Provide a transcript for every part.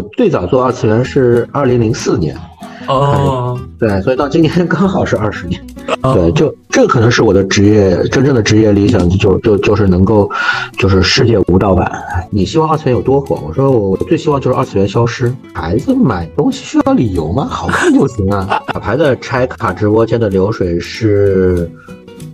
我最早做二次元是二零零四年，哦，对，所以到今年刚好是二十年。哦对，就这个可能是我的职业真正的职业理想，就就就是能够，就是世界无盗版。你希望二次元有多火？我说我最希望就是二次元消失。孩子买东西需要理由吗？好看就行啊。打牌的拆卡直播间的流水是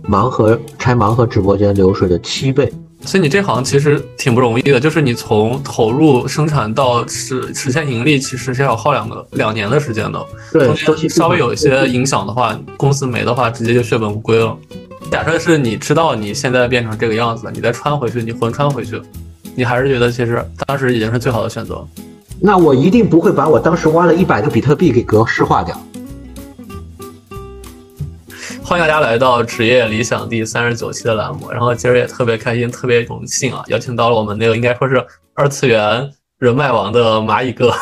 盲盒拆盲盒直播间流水的七倍。所以你这行其实挺不容易的，就是你从投入生产到实实现盈利，其实是要耗两个两年的时间的。对稍微有一些影响的话，公司没的话，直接就血本无归了。假设是你知道你现在变成这个样子，你再穿回去，你魂穿回去，你还是觉得其实当时已经是最好的选择。那我一定不会把我当时挖了一百个比特币给格式化掉。欢迎大家来到职业理想第三十九期的栏目，然后今儿也特别开心，特别荣幸啊，邀请到了我们那个应该说是二次元人脉王的蚂蚁哥，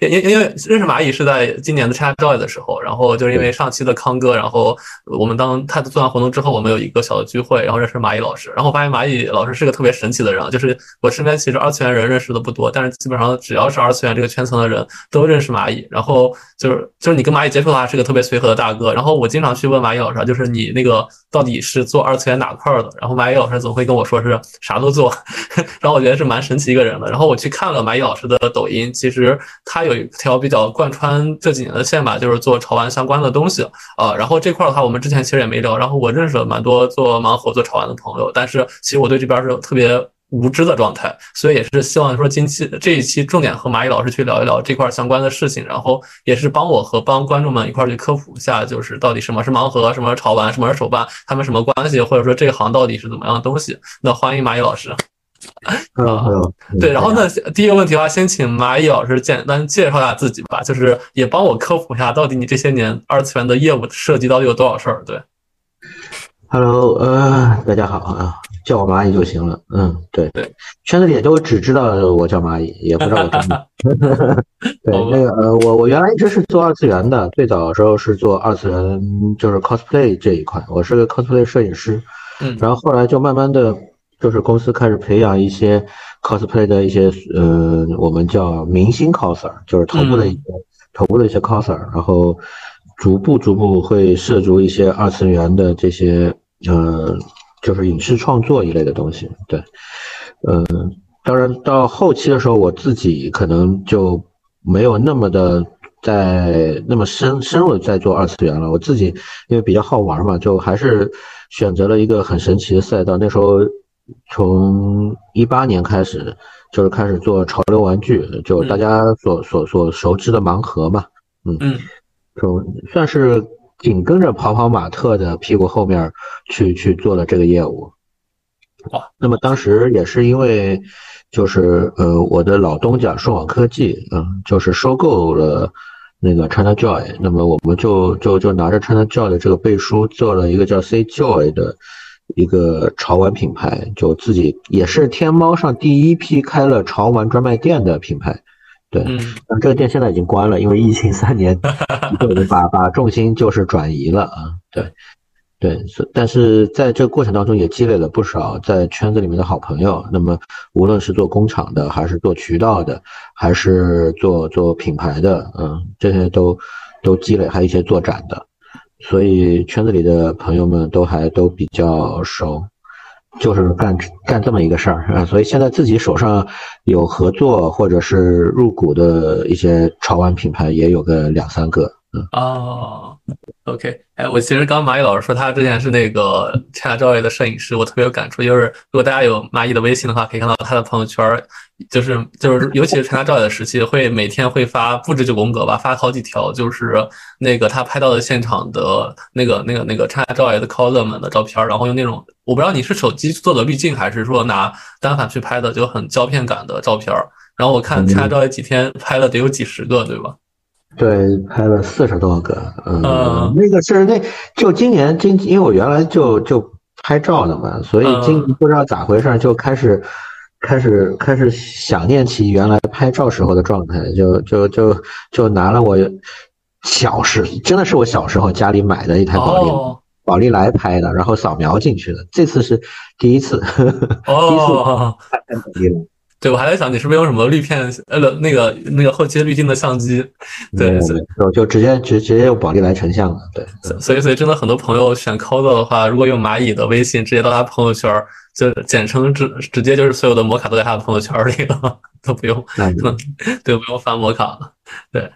因因因为认识蚂蚁是在今年的 China Joy 的时候，然后就是因为上期的康哥，然后我们当他做完活动之后，我们有一个小的聚会，然后认识蚂蚁老师，然后发现蚂蚁老师是个特别神奇的人啊，就是我身边其实二次元人认识的不多，但是基本上只要是二次元这个圈层的人都认识蚂蚁，然后就是就是你跟蚂蚁接触的话是个特别随和的大哥，然后我经常去问蚂蚁老师啊，就是你那个到底是做二次元哪块儿的，然后蚂蚁老师总会跟我说是啥都做，然后我觉得是蛮神奇一个人的，然后我去看看了蚂蚁老师的抖音，其实他有一条比较贯穿这几年的线吧，就是做潮玩相关的东西啊、呃然后这块的话，我们之前其实也没聊，然后我认识了蛮多做盲盒、做潮玩的朋友，但是其实我对这边是特别无知的状态，所以也是希望说近期这一期重点和蚂蚁老师去聊一聊这块相关的事情，然后也是帮我和帮观众们一块去科普一下，就是到底什么是盲盒，什么是潮玩，什么是手办，他们什么关系，或者说这行到底是怎么样的东西。那欢迎蚂蚁老师。Hello，对，然后呢，第一个问题的话，先请蚂蚁老师简单介绍一下自己吧，就是也帮我科普一下，到底你这些年二次元的业务涉及到底有多少事儿？对，Hello，呃，大家好啊，叫我蚂蚁就行了。嗯，对对，圈子里都只知道我叫蚂蚁，也不知道我叫蚂蚁。对，那个呃，我我原来一直是做二次元的，最早的时候是做二次元，就是 cosplay 这一块，我是个 cosplay 摄影师。嗯然后后来就慢慢的，就是公司开始培养一些 cosplay 的一些呃，我们叫明星 coser，就是头部的一些、头部的一些 coser，然后逐步逐步会涉足一些二次元的这些呃，就是影视创作一类的东西。对，呃，当然到后期的时候，我自己可能就没有那么的。在那么深深入的在做二次元了，我自己因为比较好玩嘛，就还是选择了一个很神奇的赛道。那时候从一八年开始，就是开始做潮流玩具，就大家所所所熟知的盲盒嘛，嗯。嗯，从算是紧跟着跑跑马特的屁股后面去去做了这个业务。哇，那么当时也是因为，就是呃，我的老东家顺网科技，嗯，就是收购了那个 China Joy，那么我们就就就拿着 China Joy 的这个背书，做了一个叫 C Joy 的一个潮玩品牌，就自己也是天猫上第一批开了潮玩专卖店的品牌。对，嗯但这个店现在已经关了，因为疫情三年，就把把重心就是转移了啊。对，对，是但是在这个过程当中也积累了不少在圈子里面的好朋友。那么无论是做工厂的，还是做渠道的，还是做做品牌的，嗯，这些都都积累，还有一些做展的，所以圈子里的朋友们都还都比较熟。就是干干这么一个事儿啊，所以现在自己手上有合作或者是入股的一些潮玩品牌也有个两三个，哦，OK，哎，我其实刚蚂蚁老师说他之前是那个 China Joy 的摄影师，我特别有感触。就是如果大家有蚂蚁的微信的话，可以看到他的朋友圈儿，就是就是，尤其是 China Joy 的时期，会每天会发不止九宫格吧，发好几条，就是那个他拍到的现场的那个那个那个 China Joy 的 coser 们的照片儿，然后用那种我不知道你是手机做的滤镜，还是说拿单反去拍的，就很胶片感的照片儿。然后我看 China Joy 几天拍了得有几十个，对吧？对，拍了四十多个，嗯，嗯那个是那就今年今，因为我原来就就拍照的嘛，所以今嗯不知道咋回事就开始开始开始想念起原来拍照时候的状态，就就就就拿了我小时真的是我小时候家里买的一台宝丽哦。宝丽来拍的，然后扫描进去的，这次是第一次，第一次哦，看宝丽来。对，我还在想你是不是用什么滤片呃那个那个后期滤镜的相机？对，就就直接直直接用宝丽来成像了。对，所以所以真的很多朋友选 COSO 的话，如果用蚂蚁的微信直接到他朋友圈，就简称直直接就是所有的摩卡都在他的朋友圈里了，都不用，对，不用发摩卡了。对，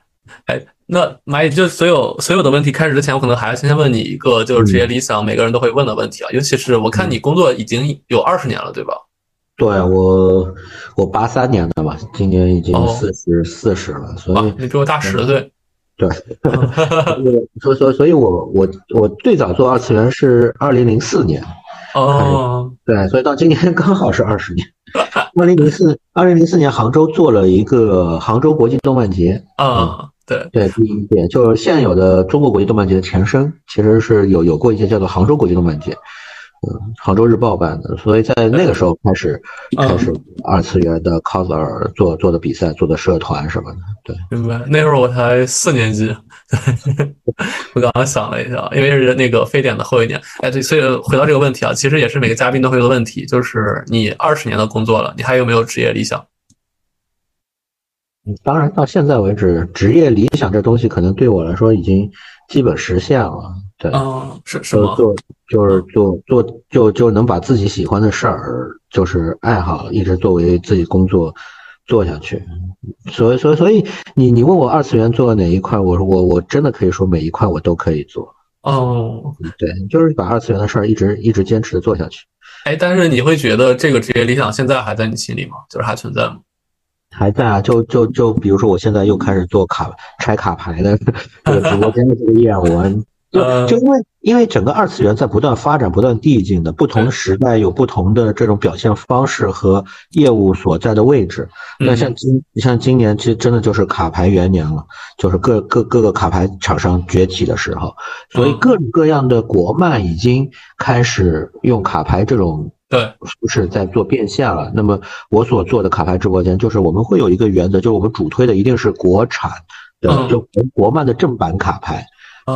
哎，那蚂蚁就所有所有的问题开始之前，我可能还要先问你一个就是职业理想，每个人都会问的问题啊，尤其是我看你工作已经有二十年了，对吧？对我，我八三年的嘛，今年已经四十四十了，所以你比我大十岁。对，所所所以，我我我最早做二次元是二零零四年。哦。对，所以到今年刚好是二十年。二零零四，二零零四年杭州做了一个杭州国际动漫节。啊，对对，第一届就是现有的中国国际动漫节的前身，其实是有有过一些叫做杭州国际动漫节。嗯，杭州日报办的，所以在那个时候开始开始二次元的 coser 做做的比赛，做的社团什么的。对，明白。那时候我才四年级，我刚刚想了一下，因为是那个非典的后一年。哎，对，所以回到这个问题啊，其实也是每个嘉宾都会有的问题，就是你二十年的工作了，你还有没有职业理想？嗯，当然，到现在为止，职业理想这东西可能对我来说已经基本实现了。对，嗯，是是吗？做就是做做就就能把自己喜欢的事儿，就是爱好，一直作为自己工作做下去。所以，所以，所以你你问我二次元做哪一块，我说我我真的可以说每一块我都可以做。哦，对，就是把二次元的事儿一直一直坚持的做下去。哎，但是你会觉得这个职业理想现在还在你心里吗？就是还存在吗？还在啊，就就就比如说我现在又开始做卡拆卡牌的 这个直播间的这个业务。就就因为因为整个二次元在不断发展、不断递进的，不同时代有不同的这种表现方式和业务所在的位置。那像今像今年，其实真的就是卡牌元年了，就是各各各个卡牌厂商崛起的时候，所以各种各样的国漫已经开始用卡牌这种对不是在做变现了。那么我所做的卡牌直播间，就是我们会有一个原则，就是我们主推的一定是国产的，就国漫的正版卡牌。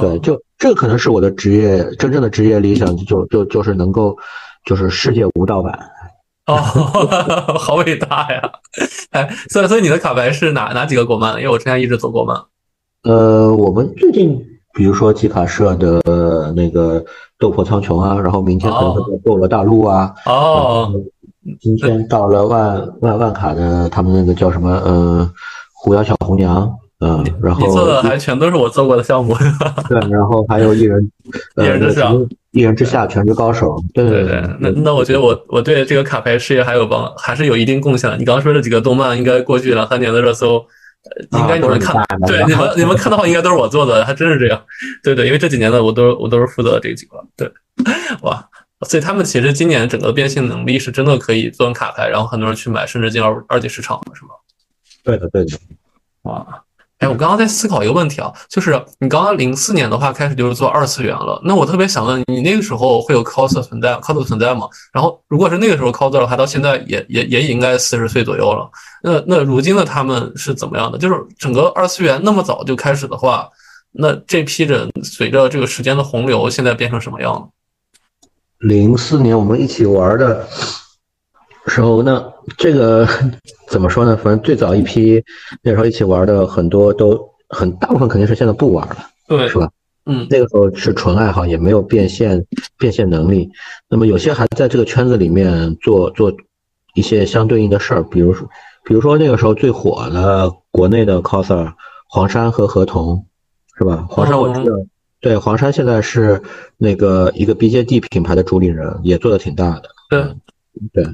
对，就这可能是我的职业真正的职业理想，就就就是能够，就是世界无盗版。哦，好伟大呀！哎，所以所以你的卡牌是哪哪几个国漫？因为我之前一直做国漫。呃，我们最近比如说集卡社的那个《斗破苍穹》啊，然后明天可能会做《斗罗大陆》啊。哦。今天到了万万万卡的，他们那个叫什么？呃，狐妖小红娘。嗯，然后你做的还全都是我做过的项目。对，然后还有一人，一人之上，一人之下，全职高手。对对对，那那我觉得我我对这个卡牌事业还有帮，还是有一定贡献。你刚刚说这几个动漫，应该过去两三年的热搜，应该你们看，对你们你们看的话，应该都是我做的，还真是这样。对对，因为这几年的我都我都是负责这几个。对，哇，所以他们其实今年整个变现能力是真的可以做成卡牌，然后很多人去买，甚至进二二级市场了，是吗？对的，对的。哇。哎，我刚刚在思考一个问题啊，就是你刚刚零四年的话开始就是做二次元了，那我特别想问你，那个时候会有 cos 存在，cos 存在吗？然后如果是那个时候 cos 的话，到现在也也也应该四十岁左右了。那那如今的他们是怎么样的？就是整个二次元那么早就开始的话，那这批人随着这个时间的洪流，现在变成什么样了？零四年我们一起玩的。时候，那这个 怎么说呢？反正最早一批那时候一起玩的很多都很大部分肯定是现在不玩了，对，是吧？嗯，那个时候是纯爱好，也没有变现变现能力。那么有些还在这个圈子里面做做一些相对应的事儿，比如说，比如说那个时候最火的国内的 coser 黄山和合同，是吧？黄山我知道，对，黄山现在是那个一个 BJD 品牌的主理人，也做的挺大的。对，对。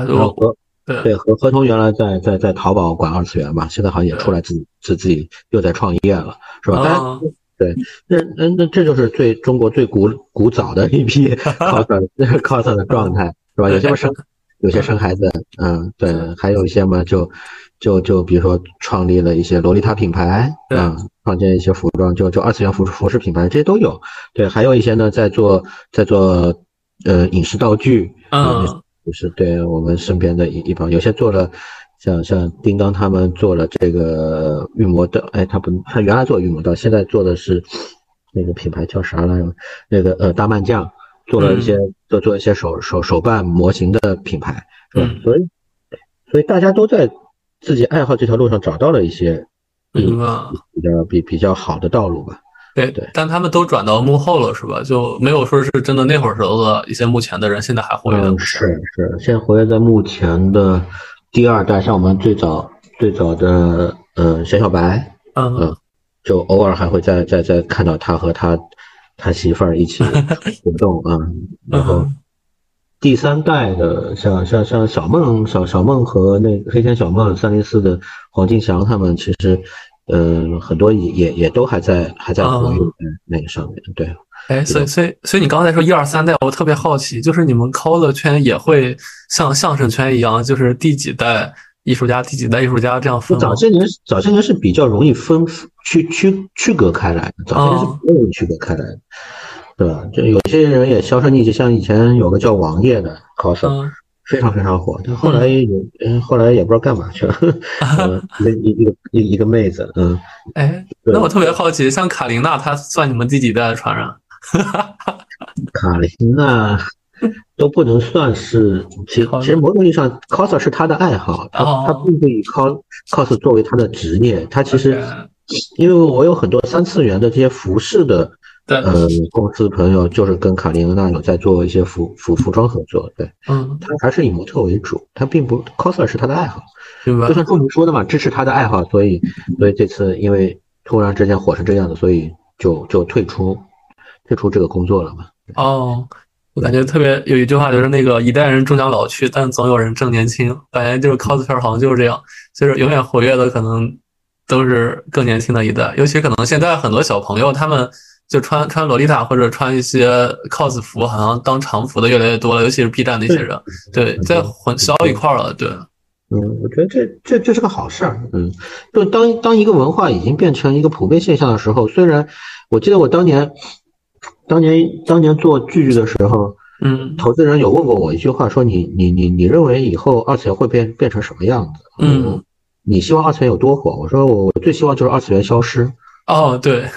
和对和合同原来在在在淘宝管二次元嘛，现在好像也出来自己自自己又在创业了，是吧？啊，对，那那那这就是最中国最古古早的一批 cos cos 的状态，是吧？有些生有些生孩子，嗯，对，还有一些嘛就就就比如说创立了一些洛丽塔品牌，嗯，创建一些服装，就就二次元服服饰品牌，这些都有。对，还有一些呢在做在做呃影视道具，嗯。就是对我们身边的一一帮，有些做了，像像叮当他们做了这个预磨的，哎，他不，他原来做预磨的，现在做的是那个品牌叫啥来着？那个呃大漫将做了一些做做一些手手手办模型的品牌，是吧？所以所以大家都在自己爱好这条路上找到了一些嗯。比较比比较好的道路吧。对对但他们都转到幕后了，是吧？就没有说是真的那会儿时候的一些幕前的人，现在还活跃在幕嗯，前。是是，现在活跃在目前的第二代，像我们最早最早的呃小小白，嗯嗯就偶尔还会再再再看到他和他他媳妇儿一起 活动啊，然后嗯第三代的像像像小梦小小梦和那个黑天小梦三零四的黄敬祥他们，其实嗯、很多也也也都还在还在活跃嗯在那个上面，对。哎，所以所以所以你刚才说一二三代，我特别好奇，就是你们 cos 圈也会像相声圈一样，就是第几代艺术家、第几代艺术家这样分早？些年，早些年是比较容易分区区区隔开来的，早些年是不容易区隔开来的，对吧？就有些人也销声匿迹，像以前有个叫王爷的 coser，、嗯非常非常火，但后来也，嗯，后来也不知道干嘛去了，嗯，一个一一个一一个妹子，嗯，哎，那我特别好奇，像卡琳娜，她算你们第几代的传人？卡琳娜都不能算是，其其实某种意义上，coser 是他的爱好，他哦他并不以 cos cos 作为他的职业，他其实因为我有很多三次元的这些服饰的对，呃公司朋友，就是跟卡琳娜有在做一些服服服装合作，对嗯，他还是以模特为主，他并不 coser 是他的爱好，对吧就。像仲明说的嘛，支持他的爱好，所以所以这次因为突然之间火成这样子，所以就就退出退出这个工作了嘛。哦，我感觉特别有一句话就是那个一代人终将老去，但总有人正年轻。感觉就是 coser 好像就是这样，就是永远活跃的可能都是更年轻的一代，尤其可能现在很多小朋友他们就穿穿洛丽塔或者穿一些 cos 服，好像当常服的越来越多了，尤其是 B 站那些人，对，在混淆一块儿了，对，嗯，我觉得这这这是个好事儿。嗯，就当当一个文化已经变成一个普遍现象的时候，虽然我记得我当年当年当年做剧剧的时候，嗯投资人有问过我一句话，说你你你你认为以后二次元会变变成什么样子？嗯，你希望二次元有多火？我说我我最希望就是二次元消失。哦，对，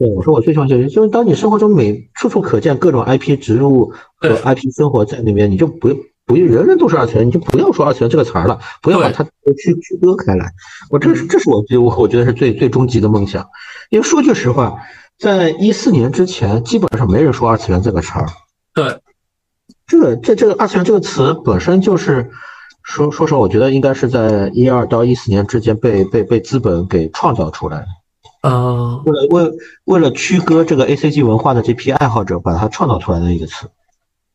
对，我说我最喜欢就是，就是当你生活中每处处可见各种 IP 植入和 IP 生活在里面，你就不不人人都是二次元，你就不要说二次元这个词儿了，不要把它区区割开来。我这是这是我觉得我我觉得是最最终极的梦想，因为说句实话，在一四年之前，基本上没人说二次元这个词儿。对，这个这这个二次元这个词本身就是说说实话，我觉得应该是在一二到一四年之间被被被资本给创造出来的。嗯，为了为为了区隔这个 A C G 文化的这批爱好者，把它创造出来的一个词。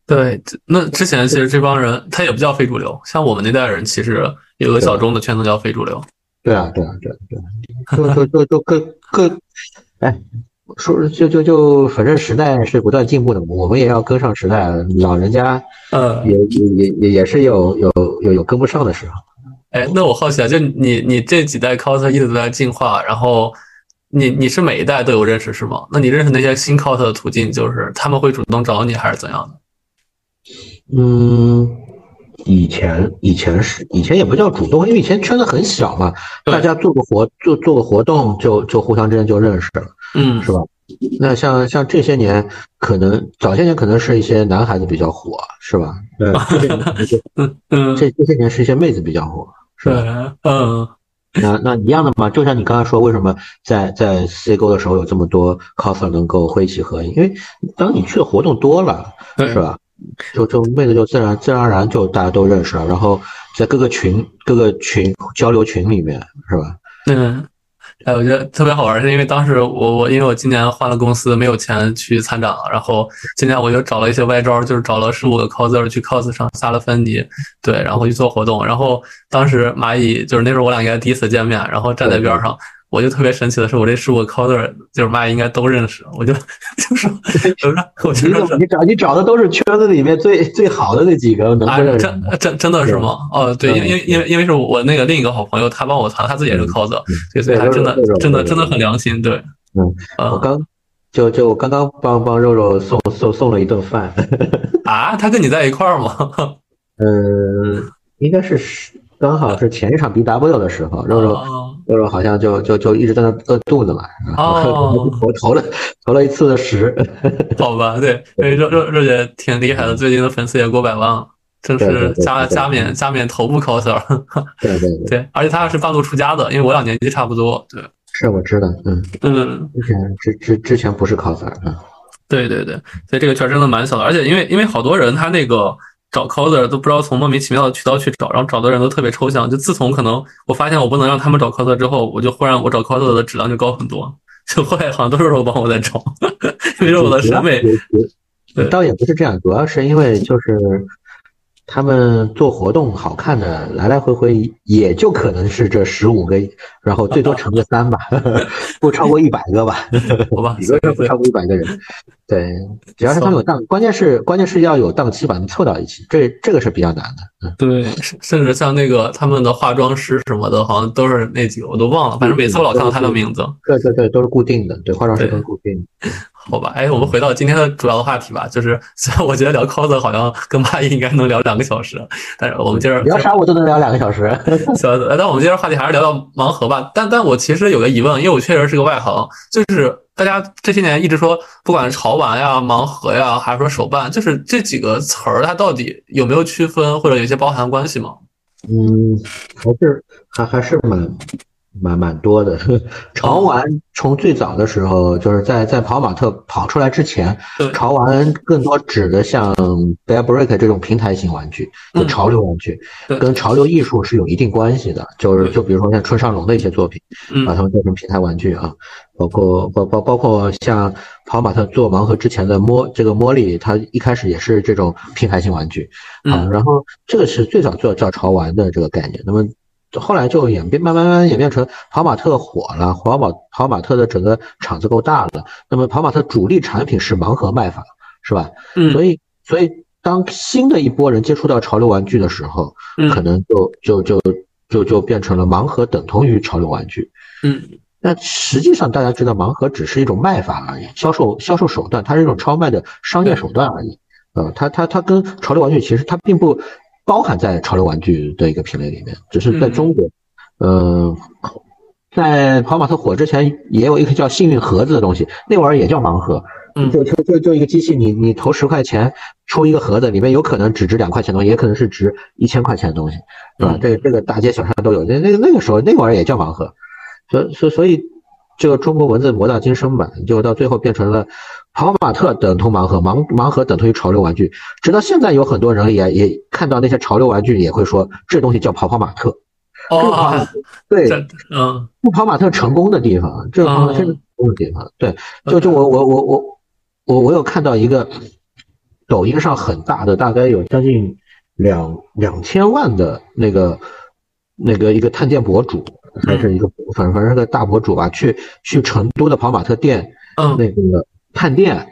对，那之前其实这帮人他也不叫非主流，像我们那代人其实有个小众的圈子叫非主流。对啊，对啊，对啊，对啊，就就就就各各，哎，说就就就，反正时代是不断进步的，我们也要跟上时代。老人家呃，也也也也也是有有有有跟不上的时候。哎，那我好奇啊，就你你这几代 coser 一直都在进化，然后你你是每一代都有认识是吗？那你认识那些新 cos 的途径，就是他们会主动找你，还是怎样的？嗯，以前以前是以前也不叫主动，因为以前圈子很小嘛，大家做个活做做个活动就就互相之间就认识了。嗯，是吧？那像像这些年，可能早些年可能是一些男孩子比较火，是吧？对，这些年可能就嗯嗯，这这些年是一些妹子比较火，是吧？，嗯那那一样的嘛，就像你刚才说，为什么在在 C 沟的时候有这么多 coser 能够挥起合影？因为当你去的活动多了，是吧？就就妹子就自然自然而然就大家都认识了，然后在各个群各个群交流群里面，是吧？嗯。哎，我觉得特别好玩，是因为当时我我因为我今年换了公司，没有钱去参展了，然后今年我就找了一些歪招，就是找了十五个 coser 去 cos 上下了芬迪，对，然后去做活动，然后当时蚂蚁就是那时候我俩应该第一次见面，然后站在边上，我就特别神奇的是，我这十五个 coser 就是妈应该都认识，我就 就说，我说我就你说怎么你找你找的都是圈子里面最最好的那几个，能啊不认，识真？真真的是吗？哦，对，因为因为因为因为是我那个另一个好朋友，他帮我团，他自己也是 cos，对，所以他真的真的真的很良心，对，嗯，嗯我刚就就刚刚帮帮肉肉送送送了一顿饭，啊，他跟你在一块儿吗？嗯，应该是十刚好是前一场 BW 的时候，肉肉哦肉肉好像就就就一直在那饿肚子嘛，然后哦我 投了投了一次的十，好吧，对，因为肉肉肉姐挺厉害的，最近的粉丝也过百万了。正是加加冕加冕头部 coser。对对对，而且他是半路出家的，因为我俩年纪差不多。对，是我知道，嗯嗯，之前之之之前不是 coser，嗯，对对对，所以这个圈真的蛮小的，而且因为因为好多人他那个。找 coser 都不知道从莫名其妙的渠道去找，然后找的人都特别抽象。就自从可能我发现我不能让他们找 coser 之后，我就忽然我找 coser 的质量就高很多。就后来好像都是我帮我在找，因为我的审美。倒也不是这样，主要是因为就是。他们做活动好看的来来回回也就可能是这十五个，然后最多乘个三吧，不超过一百个吧，好吧，理论上不超过一百个人。对，主要是他们有档，关键是关键是要有档期把他们凑到一起，这这个是比较难的。嗯，对，甚至像那个他们的化妆师什么的，好像都是那几个，我都忘了，反正每次我老看到他的名字。对对对，都是固定的，对，化妆师都是固定。好吧，哎，我们回到今天的主要的话题吧，就是虽然我觉得聊 cos 好像跟八一应该能聊两个小时，但是我们接着聊啥我都能聊两个小时。行，但我们接着话题还是聊到盲盒吧。但但我其实有个疑问，因为我确实是个外行，就是大家这些年一直说，不管是潮玩呀、盲盒呀，还是说手办，就是这几个词儿，它到底有没有区分，或者有些包含关系吗？嗯，还是还还是蛮。蛮蛮多的，潮玩从最早的时候，就是在在跑马特跑出来之前，潮玩更多指的像 Bear Break 这种平台型玩具，就潮流玩具，跟潮流艺术是有一定关系的。就是就比如说像村上隆的一些作品，把它们做成平台玩具啊，包括包包包括像跑马特做盲盒之前的摸这个茉莉，它一开始也是这种平台型玩具啊。然后这个是最早做叫潮玩的这个概念。那么后来就演变，慢慢慢慢演变成跑马特火了，跑马跑马特的整个场子够大了。那么跑马特主力产品是盲盒卖法，是吧？嗯。所以所以当新的一波人接触到潮流玩具的时候，可能就就就就就变成了盲盒等同于潮流玩具。嗯。那实际上大家知道，盲盒只是一种卖法而已，销售销售手段，它是一种超卖的商业手段而已。呃，它它它跟潮流玩具其实它并不。包含在潮流玩具的一个品类里面，只是在中国，呃，在跑马特火之前，也有一个叫幸运盒子的东西，那玩意儿也叫盲盒，嗯，就就就就一个机器，你你投十块钱出一个盒子，里面有可能只值两块钱的东西，也可能是值一千块钱的东西，对吧？这这个大街小巷都有，那那个那个时候那玩意儿也叫盲盒，所所所以。这个中国文字博大精深吧，就到最后变成了跑马特等同盲盒，盲盲盒等同于潮流玩具。直到现在，有很多人也也看到那些潮流玩具，也会说这东西叫跑跑马特。哦，对，嗯，不跑马特成功的地方，这个跑马特成功的地方，对，就就我我我我我我有看到一个抖音上很大的，大概有将近两两千万的那个那个一个探店博主。还是一个反正反正是个大博主吧，去去成都的跑马特店，嗯，那个探店，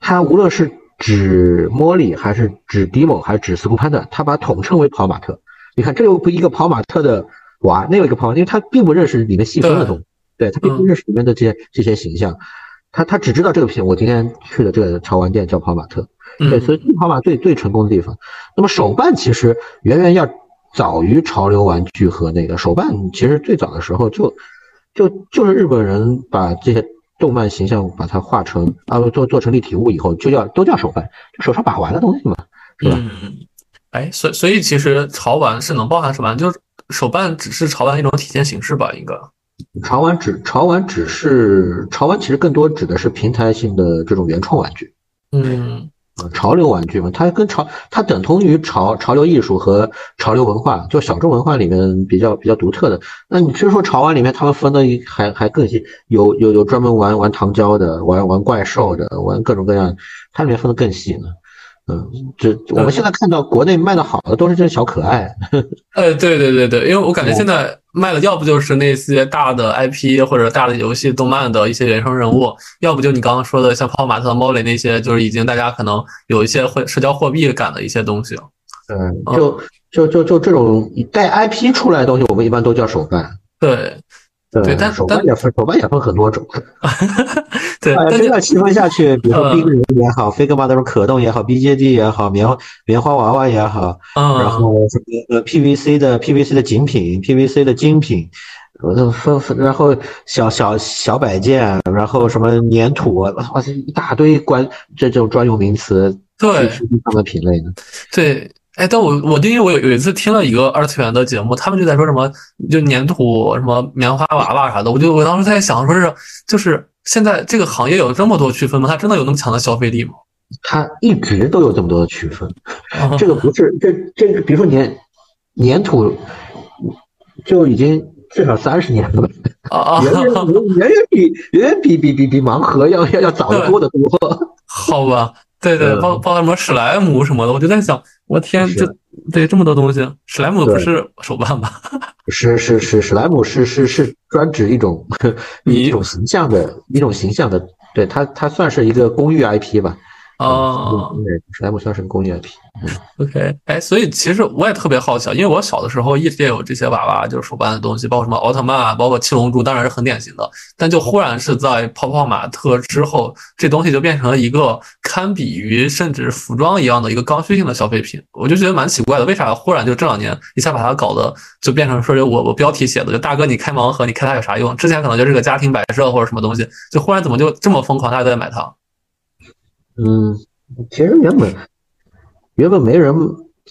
他无论是指茉莉还是指迪某还是指斯库潘的，他把统称为跑马特。你看，这有一个跑马特的娃，那有一个跑，因为他并不认识里面细分的东西，对他并不认识里面的这些这些形象，他他只知道这个品。我今天去的这个潮玩店叫跑马特，对，所以跑马最最成功的地方。那么手办其实远远要。早于潮流玩具和那个手办，其实最早的时候就就就是日本人把这些动漫形象把它画成啊做做成立体物以后，就叫都叫手办，就手上把玩的东西嘛，是吧？嗯，哎，所所以其实潮玩是能包含手办，就是手办只是潮玩一种体现形式吧？应该潮玩只潮玩只是潮玩，其实更多指的是平台性的这种原创玩具。嗯。潮流玩具嘛，它跟潮，它等同于潮潮流艺术和潮流文化，就小众文化里面比较比较独特的。那你其实说潮玩里面，他们分的还还更细，有有有专门玩玩糖胶的，玩玩怪兽的，玩各种各样，它里面分的更细呢。嗯，这我们现在看到国内卖的好的都是这些小可爱。呃，对对对对，因为我感觉现在卖的要不就是那些大的 IP 或者大的游戏、动漫的一些原生人物，要不就你刚刚说的像泡泡玛特、猫雷那些，就是已经大家可能有一些会社交货币感的一些东西。嗯，就就就就这种带 IP 出来的东西，我们一般都叫手办。对。对，但手办也分，手办也分很多种。对，这样细分下去，比如说冰人也好，飞格玛那种可动也好，BJD 也好，棉花棉花娃娃也好，然后什么呃 PVC 的 PVC 的精品，PVC 的精品，分，然后小小小摆件，然后什么粘土，哇塞，一大堆关这种专用名词，对，他们品类呢？对。哎，但我我因为我有有一次听了一个二次元的节目，他们就在说什么就粘土什么棉花娃娃啥的，我就我当时在想，说是就是现在这个行业有这么多区分吗？它真的有那么强的消费力吗？它一直都有这么多的区分，啊 这个不是这这个，比如说粘粘土，就已经至少三十年了吧，啊远远啊，远远比远远比比比比盲盒要要要早得多得多。好吧，对对，嗯包包括什么史莱姆什么的，我就在想，我天，是这对这么多东西，史莱姆不是手办吧？是是是，史莱姆是是是专指一种 你一种形象的一种形象的，对它它算是一个公寓 IP 吧。啊嗯，对，史莱姆算是个公寓 IP。OK，哎，所以其实我也特别好奇，啊，因为我小的时候一直也有这些娃娃，就是手办的东西，包括什么奥特曼啊，包括七龙珠，当然是很典型的。但就忽然是在泡泡玛特之后，这东西就变成了一个堪比于甚至服装一样的一个刚需性的消费品，我就觉得蛮奇怪的，为啥忽然就这两年一下把它搞得就变成说是我我标题写的，就大哥你开盲盒，你开它有啥用？之前可能就是个家庭摆设或者什么东西，就忽然怎么就这么疯狂，大家都在买它？嗯，其实原本原本没人，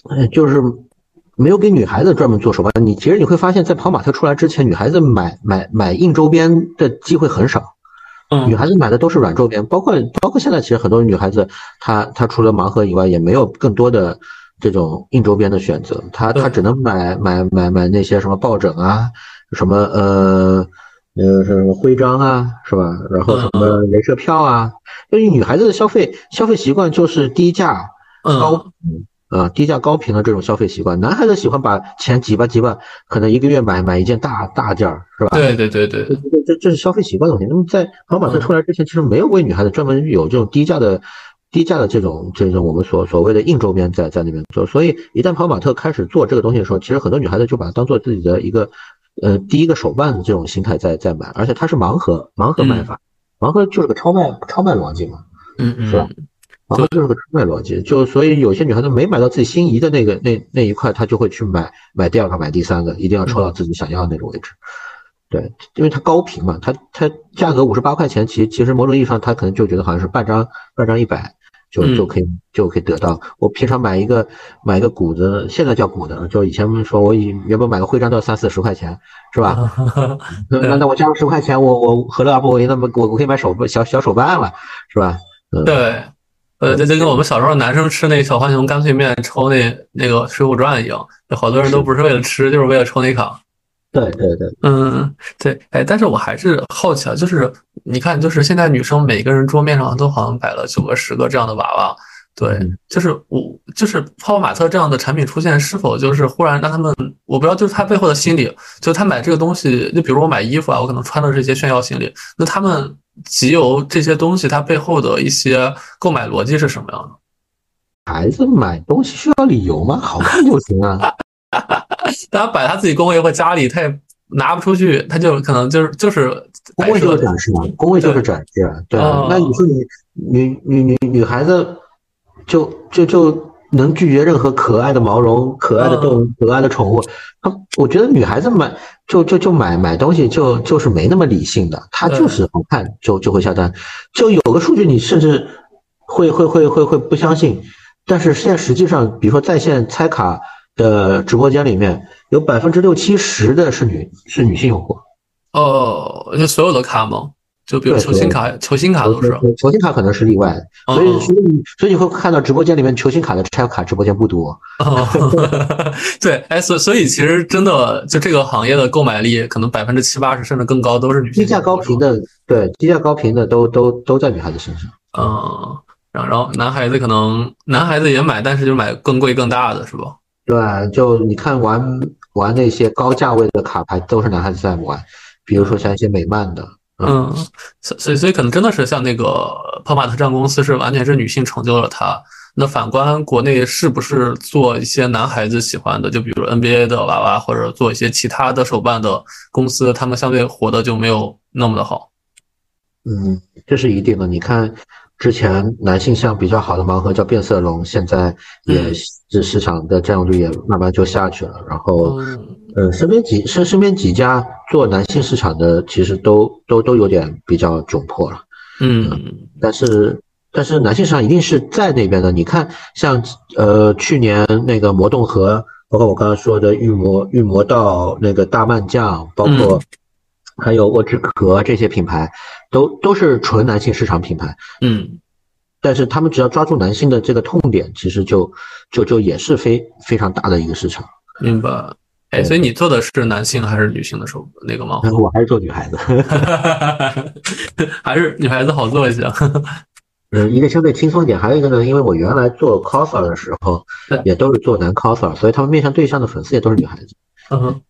呃就是没有给女孩子专门做手办。你其实你会发现在跑马特出来之前，女孩子买买买硬周边的机会很少。嗯女嗯孩子买的都是软周边，包括包括现在其实很多女孩子，她她除了盲盒以外，也没有更多的这种硬周边的选择，她她只能买买买买那些什么抱枕啊，什么呃呃什么徽章啊，是吧？然后什么镭射票啊，因为女孩子的消费消费习惯就是低价高啊、低价高频的这种消费习惯。男孩子喜欢把钱挤吧挤吧，可能一个月买买一件大大件儿，是吧？对对对对这这这这是消费习惯的问题。那么在跑马特出来之前，其实没有为女孩子专门有这种低价的、低价的这种这种我们所所谓的硬周边在在那边做。所以一旦跑马特开始做这个东西的时候，其实很多女孩子就把它当做自己的一个呃第一个手办的这种心态在在买，而且它是盲盒盲盒卖法，盲盒就是个超卖超卖逻辑嘛。嗯是吧嗯。盲盒就是个超卖逻辑，就所以有些女孩子没买到自己心仪的那个那那一块，她就会去买买第二个、买第三个，一定要抽到自己想要的那个位置。对，因为它高频嘛，它它价格五十八块钱，其其实某种意义上，她可能就觉得好像是半张半张一百就嗯就可以就可以得到。我平常买一个买一个谷子，现在叫谷子，就以前说我以原本买个徽章都要三四十块钱，是吧？那那那我加入十块钱，我我何乐而不为？那么我我可以买手小小手办了，是吧？嗯，对，呃，这就跟我们小时候男生吃那小浣熊干脆面抽那那个《水浒传》一样，好多人都不是为了吃，就是为了抽那卡。对对对，嗯，对，哎，但是我还是好奇啊，就是你看，就是现在女生每个人桌面上都好像摆了九个、十个这样的娃娃，对，嗯就是我就是泡泡玛特这样的产品出现，是否就是忽然让他们，我不知道，就是他背后的心理，就是他买这个东西，就比如我买衣服啊，我可能穿的这些炫耀心理，那他们集邮这些东西，它背后的一些购买逻辑是什么样的？孩子买东西需要理由吗？好看就行啊。大家摆他自己工位或家里，他也拿不出去，他就可能就是就是工位就是展示嘛，工位就是展示啊，对啊哦。那你说你女女女女孩子就就就能拒绝任何可爱的毛绒、可爱的动物、可爱的宠物？她我觉得女孩子买就就就买买东西就就是没那么理性的，她就是好看就就会下单。就有个数据你甚至会会会会会不相信，但是现在实际上，比如说在线拆卡的直播间里面有百分之六七十的是女是女性用户。哦，就所有的卡吗？就比如球星卡，球星卡都是。球球星卡可能是例外，嗯所以所以你所以你会看到直播间里面球星卡的拆卡直播间不多。哦，对，哎，所所以其实真的就这个行业的购买力，可能百分之七八十甚至更高都是女性。低价高频。的，对低价高频的都都都在女孩子身上。嗯，然后然后男孩子可能男孩子也买，但是就买更贵更大的是吧？对，就你看玩玩那些高价位的卡牌，都是男孩子在玩，比如说像一些美漫的，嗯，所所以所以可能真的是像那个泡玛特这样公司是完全是女性成就了它。那反观国内是不是做一些男孩子喜欢的，就比如 NBA 的娃娃，或者做一些其他的手办的公司，他们相对活的就没有那么的好。嗯，这是一定的。你看之前男性向比较好的盲盒叫变色龙，现在也嗯这市场的占有率也慢慢就下去了。然后，嗯呃，身边几身身边几家做男性市场的，其实都都都有点比较窘迫了。嗯但是但是男性市场一定是在那边的。你看，像呃去年那个魔动盒，包括我刚刚说的御魔御魔道那个大漫将，包括还有沃之壳这些品牌，都都是纯男性市场品牌。嗯，但是他们只要抓住男性的这个痛点，其实就就就也是非非常大的一个市场。明白。哎，所以你做的是男性还是女性的手那个盲盒？我还是做女孩子，还是女孩子好做一些。嗯，一个相对轻松一点，还有一个呢，因为我原来做 coser 的时候，也都是做男 coser，所以他们面向对象的粉丝也都是女孩子。嗯。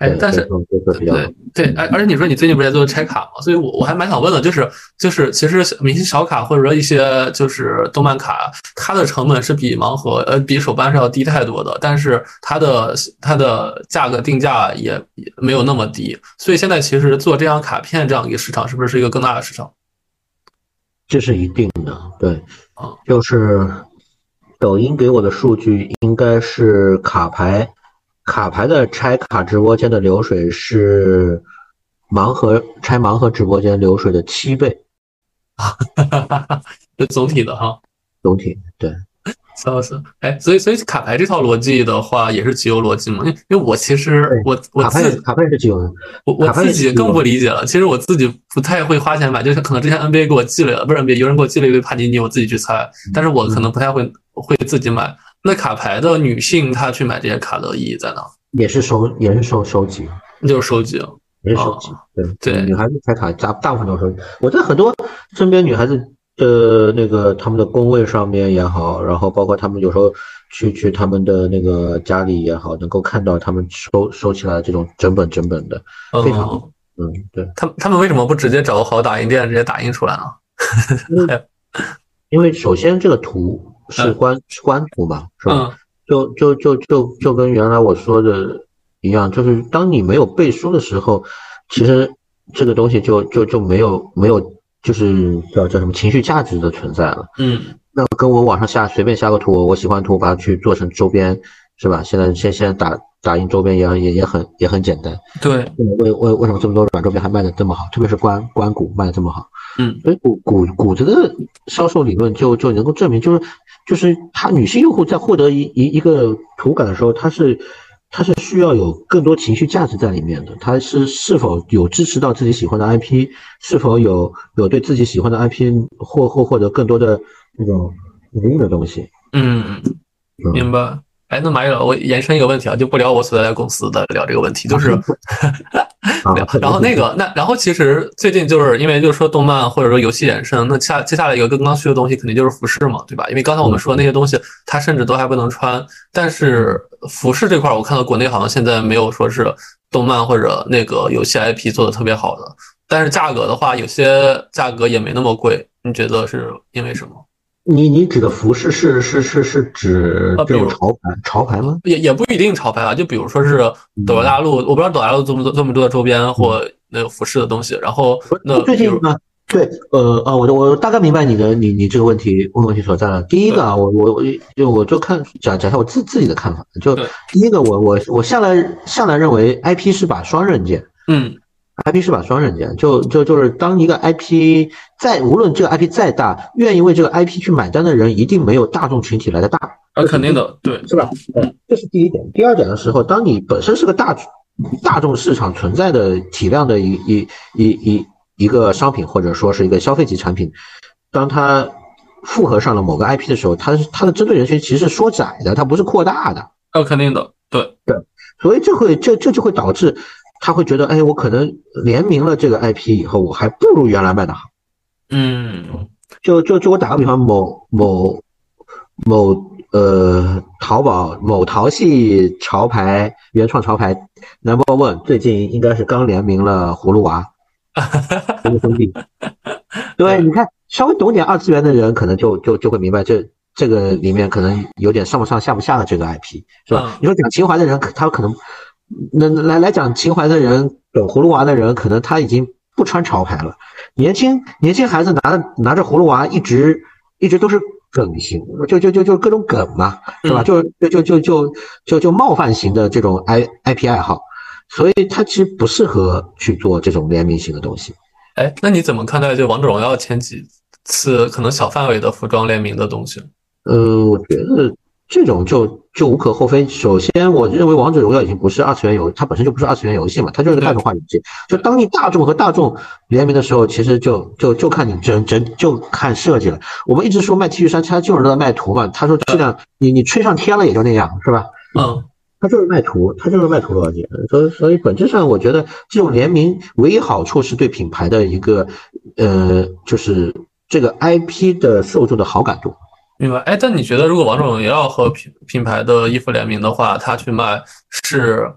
哎，但是对对，而而且你说你最近不是在做拆卡吗？所以我我还蛮想问的，就是就是其实明星小卡或者说一些就是动漫卡，它的成本是比盲盒呃比手办是要低太多的，但是它的它的价格定价也也没有那么低，所以现在其实做这张卡片这样一个市场是不是是一个更大的市场？这是一定的，对，啊，就是抖音给我的数据应该是卡牌。卡牌的拆卡直播间的流水是盲盒拆盲盒直播间流水的七倍啊，这总体的哈，总体对，笑死！哎，所以所以卡牌这套逻辑的话也是集邮逻辑嘛？因为因为我其实我我自己卡牌是集邮，我我自己更不理解了。其实我自己不太会花钱买，就是可能之前 NBA 给我寄了，不是 NBA 有人给我寄了一堆帕尼尼，我自己去猜，但是我可能不太会会自己买。那卡牌的女性她去买这些卡的意义在哪？也是收，也是收收集，就是收集，也是收集。对对，女孩子开卡大大部分都收集。我在很多身边女孩子的那个他们的工位上面也好，然后包括他们有时候去去他们的那个家里也好，能够看到他们收收起来这种整本整本的，非常嗯，对。他他们为什么不直接找个好打印店直接打印出来呢？因为首先这个图。是官是官图嘛，是吧？就就就就就跟原来我说的一样，就是当你没有背书的时候，其实这个东西就就就没有没有就是叫叫什么情绪价值的存在了。嗯，那跟我网上下随便下个图，我喜欢图，把它去做成周边，是吧？现在现现在打打印周边也也也很也很简单。对，为为为什么这么多软周边还卖的这么好？特别是关关谷卖的这么好。嗯，所以谷谷谷子的销售理论就就能够证明，就是。就是他女性用户在获得一一一个图感的时候，他是他是需要有更多情绪价值在里面的。他是是否有支持到自己喜欢的 IP，是否有有对自己喜欢的 IP 或或获得更多的那种回应的东西。嗯，明白。哎，那马宇老，我延伸一个问题啊，就不聊我所在的公司的，聊这个问题，就是，然后那个，那然后其实最近就是因为就是说动漫或者说游戏衍生，那下接下来一个更刚需的东西肯定就是服饰嘛，对吧？因为刚才我们说那些东西，它甚至都还不能穿，但是服饰这块，我看到国内好像现在没有说是动漫或者那个游戏 IP 做的特别好的，但是价格的话，有些价格也没那么贵，你觉得是因为什么？你你指的服饰是是是是指这种潮牌潮牌吗？也也不一定潮牌啊，就比如说是斗罗大陆，我不知道斗罗大陆这么多这么多的周边或那个服饰的东西。然后那最近呢？对，呃啊，我我大概明白你的你你这个问题问问题所在了。第一个啊，我我我就我就看讲讲一下我自自己的看法。就第一个，我我我向来向来认为 IP 是把双刃剑。嗯。IP 是把双刃剑，就就就是当一个 IP 再无论这个 IP 再大，愿意为这个 IP 去买单的人，一定没有大众群体来的大。啊，肯定的，对，是吧？嗯，这是第一点。第二点的时候，当你本身是个大大众市场存在的体量的一一一一一个商品，或者说是一个消费级产品，当它复合上了某个 IP 的时候，它它的针对人群其实是缩窄的，它不是扩大的。啊，肯定的，对对，所以这会这这就会导致。他会觉得，哎，我可能联名了这个 IP 以后，我还不如原来卖的好。嗯，就就就我打个比方，某某某呃，淘宝某淘系潮牌原创潮牌 Number One 最近应该是刚联名了葫芦娃，葫芦兄弟。对，你看稍微懂点二次元的人，可能就就就会明白这这个里面可能有点上不上下不下的这个 IP，是吧？你说讲情怀的人，他可能。那来来讲情怀的人，懂葫芦娃的人，可能他已经不穿潮牌了。年轻年轻孩子拿着拿着葫芦娃，一直一直都是梗型，就就就就各种梗嘛，是吧？就就就就就就就冒犯型的这种 I I P 爱好，所以他其实不适合去做这种联名型的东西。哎，那你怎么看待就王者荣耀前几次可能小范围的服装联名的东西？呃，我觉得这种就就无可厚非。首先，我认为王者荣耀已经不是二次元游，它本身就不是二次元游戏嘛，它就是个大众化游戏。就当你大众和大众联名的时候，其实就就就看你整整就看设计了。我们一直说卖 T 恤衫，他就是在卖图嘛。他说质量，你你吹上天了也就那样，是吧？嗯。它就是卖图，它就是卖图逻辑，所以所以本质上，我觉得这种联名唯一好处是对品牌的一个，呃，就是这个 IP 的受众的好感度。明白？哎，但你觉得如果王者荣耀和品品牌的衣服联名的话，他去卖是，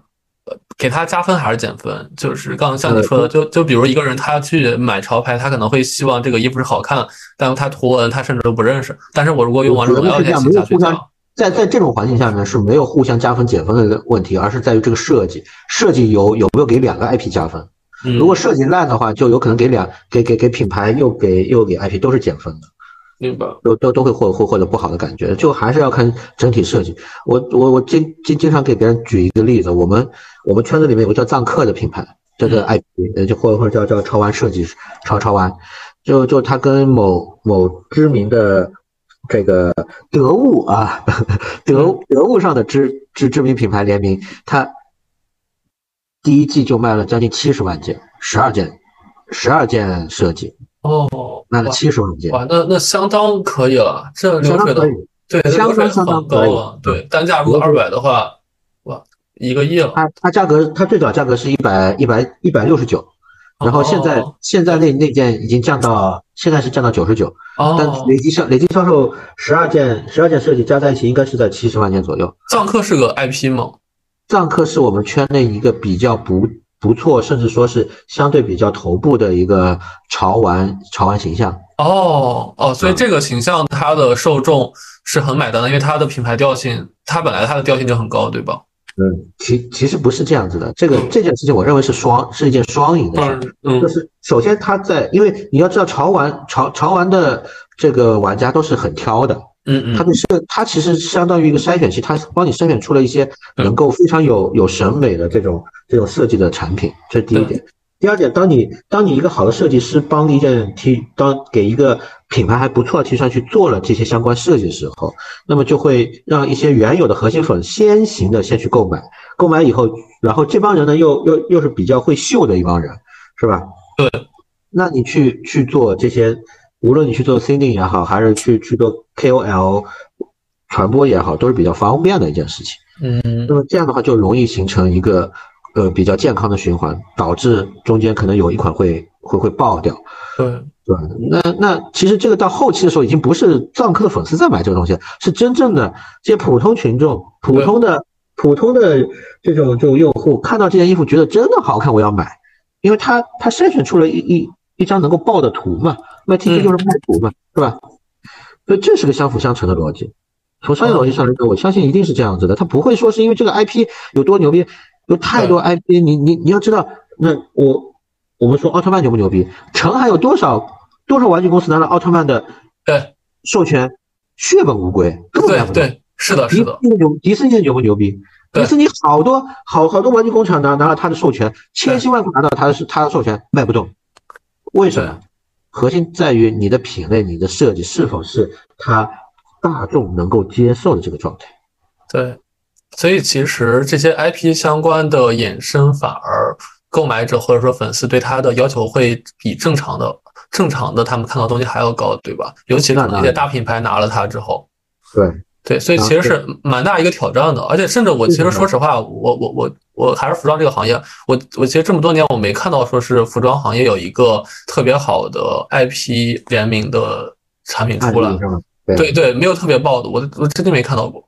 呃，给他加分还是减分？就是刚刚像你说的，就就比如一个人他去买潮牌，他可能会希望这个衣服是好看，但他图文他甚至都不认识。但是我如果用王者荣耀联名下去讲。在在这种环境下面是没有互相加分减分的问题，而是在于这个设计，设计有有没有给两个 IP 加分？如果设计烂的话，就有可能给两给给给品牌又给又给 IP 都是减分的，明白？都都都会获获获得不好的感觉，就还是要看整体设计。我我我经经经常给别人举一个例子，我们我们圈子里面有个叫藏客的品牌，这个 IP 呃就或者或者叫叫潮玩设计潮潮玩，就就他跟某某知名的。这个得物啊，得得物上的知知知名品牌联名，他第一季就卖了将近七十万件，十二件，十二件设计哦，卖了七十万件，哇，那那相当可以了，这流水的，对，相当相当高了，对，单价如果二百的话，哇，一个亿了，它它价格它最早价格是一百一百一百六十九。然后现在现在那那件已经降到现在是降到九十九，但累计销累计销售十二件十二件设计加在一起应该是在七十万件左右。藏客是个 IP 吗？藏客是我们圈内一个比较不不错，甚至说是相对比较头部的一个潮玩潮玩形象。哦哦，所以这个形象它的受众是很买单的，因为它的品牌调性，它本来它的调性就很高，对吧？嗯，其其实不是这样子的，这个这件事情我认为是双是一件双赢的。事，嗯，就是首先他在，因为你要知道潮玩潮潮玩的这个玩家都是很挑的，嗯嗯，他的设他其实相当于一个筛选器，它帮你筛选出了一些能够非常有有审美的这种这种设计的产品，这是第一点。第二点，当你当你一个好的设计师帮一件 T，当给一个品牌还不错的 T 恤去做了这些相关设计的时候，那么就会让一些原有的核心粉先行的先去购买，购买以后，然后这帮人呢又又又是比较会秀的一帮人，是吧？对，那你去去做这些，无论你去做 C D 也好，还是去去做 K O L 传播也好，都是比较方便的一件事情。嗯，那么这样的话就容易形成一个。呃，比较健康的循环，导致中间可能有一款会会会爆掉。对对，那那其实这个到后期的时候，已经不是藏客的粉丝在买这个东西，是真正的这些普通群众、普通的普通的这种这种用户，看到这件衣服觉得真的好看，我要买，因为他他筛选出了一一一张能够爆的图嘛，卖 T 恤就是卖图嘛，是吧？所以这是个相辅相成的逻辑。从商业逻辑上来说，我相信一定是这样子的，他不会说是因为这个 IP 有多牛逼。有太多 IP，你你你要知道，那我我们说奥特曼牛不牛逼？成还有多少多少玩具公司拿了奥特曼的对授权，血本无归，对对，是的，是的。迪士尼牛迪士尼牛不牛逼？迪士尼好多好好多玩具工厂拿拿了他的授权，千辛万苦拿到他的是他的授权卖不动，为什么？核心在于你的品类、你的设计是否是它大众能够接受的这个状态。对。所以其实这些 IP 相关的衍生，反而购买者或者说粉丝对它的要求会比正常的正常的他们看到东西还要高，对吧？尤其是那些大品牌拿了它之后，对对，所以其实是蛮大一个挑战的。而且甚至我其实说实话，我我我我还是服装这个行业，我我其实这么多年我没看到说是服装行业有一个特别好的 IP 联名的产品出来，对对，没有特别爆的，我我真的没看到过。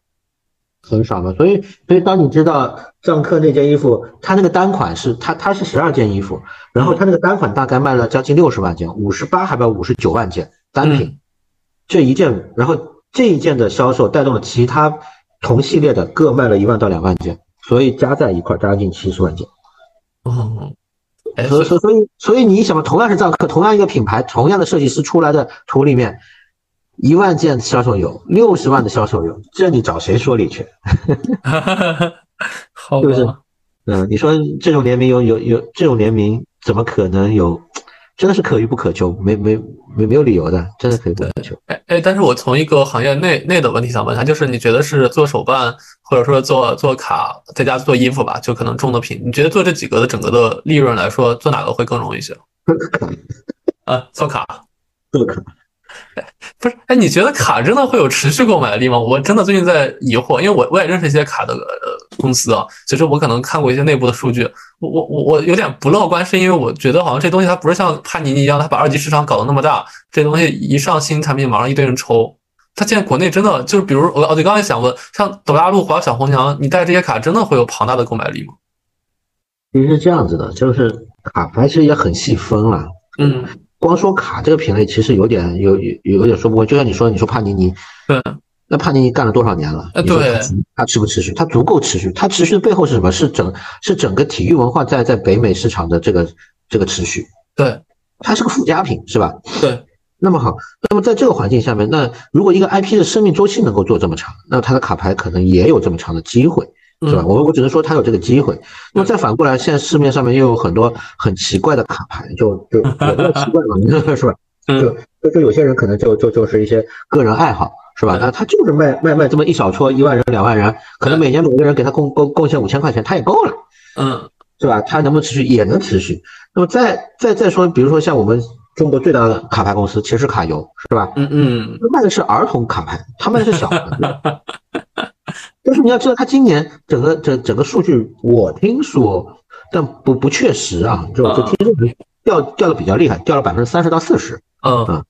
很少嘛，所以所以当你知道藏客那件衣服，它那个单款是它它是十二件衣服，然后它那个单款大概卖了将近六十万件，五十八还不五十九万件单品，这一件，然后这一件的销售带动了其他同系列的各卖了一万到两万件，所以加在一块将近七十万件。哦，所所所以所以你想嘛，同样是藏客，同样一个品牌，同样的设计师出来的图里面。一万件销售有，六十万的销售有，这你找谁说理去？是不是？嗯，你说这种联名有有有这种联名，怎么可能有真的是可遇不可求，没没没没有理由的，真的可遇不可求。哎哎，但是我从一个行业内内的问题想问一下，就是你觉得是做手办，或者说做做卡，在家做衣服吧，就可能重的品，你觉得做这几个的整个的利润来说，做哪个会更容易一些？啊，做卡，做卡。不是，哎，你觉得卡真的会有持续购买力吗？我真的最近在疑惑，因为我我也认识一些卡的公司啊，其实我可能看过一些内部的数据，我我我我有点不乐观，是因为我觉得好像这东西它不是像帕尼尼一样，它把二级市场搞得那么大，这东西一上新产品，马上一堆人抽。它现在国内真的就是，比如我哦对，刚才想问，像抖大陆、华小红娘，你带这些卡真的会有庞大的购买力吗？其实是这样子的，就是卡牌其实也很细分了，嗯。光说卡这个品类，其实有点有有有点说不过。就像你说，你说帕尼尼，对，那帕尼尼干了多少年了？对，它持不持续？它足够持续。它持续的背后是什么？是整是整个体育文化在在北美市场的这个这个持续。对，它是个附加品，是吧？对。那么好，那么在这个环境下面，那如果一个 IP 的生命周期能够做这么长，那它的卡牌可能也有这么长的机会。是吧？我我只能说他有这个机会。那么再反过来，现在市面上面又有很多很奇怪的卡牌，就就也不叫奇怪嘛，是吧？就就就有些人可能就就就是一些个人爱好，是吧？他他就是卖卖卖这么一小撮，一万人两万人，可能每年每个人给他贡贡贡献五千块钱，他也够了，嗯，是吧？他能不能持续？也能持续。那么再再再说，比如说像我们中国最大的卡牌公司其实卡游，是吧？嗯嗯，卖的是儿童卡牌，他卖的是小的。就是你要知道，他今年整个整整个数据，我听说，但不不确实啊，就就听说掉掉的比较厉害，掉了百分之三十到四十。嗯嗯，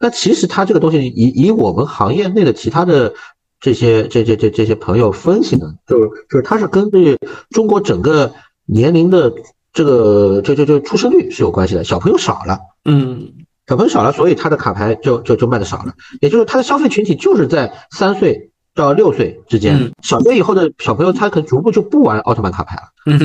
那其实他这个东西，以以我们行业内的其他的这些这这这这些朋友分析呢，就是就是他是根据中国整个年龄的这个这这这出生率是有关系的，小朋友少了，嗯，小朋友少了，所以他的卡牌就就就卖的少了，也就是他的消费群体就是在三岁。到六岁之间，小学以后的小朋友，他可能逐步就不玩奥特曼卡牌了，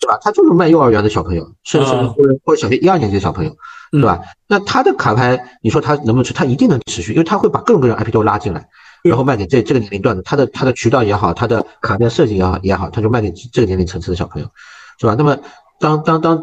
是吧？他就是卖幼儿园的小朋友，甚至或者或者小学一二年级的小朋友，对吧？那他的卡牌，你说他能不能持？他一定能持续，因为他会把各种各样 IP 都拉进来，然后卖给这这个年龄段的，他的他的渠道也好，他的卡片设计也好也好，他就卖给这个年龄层次的小朋友，是吧？那么当当当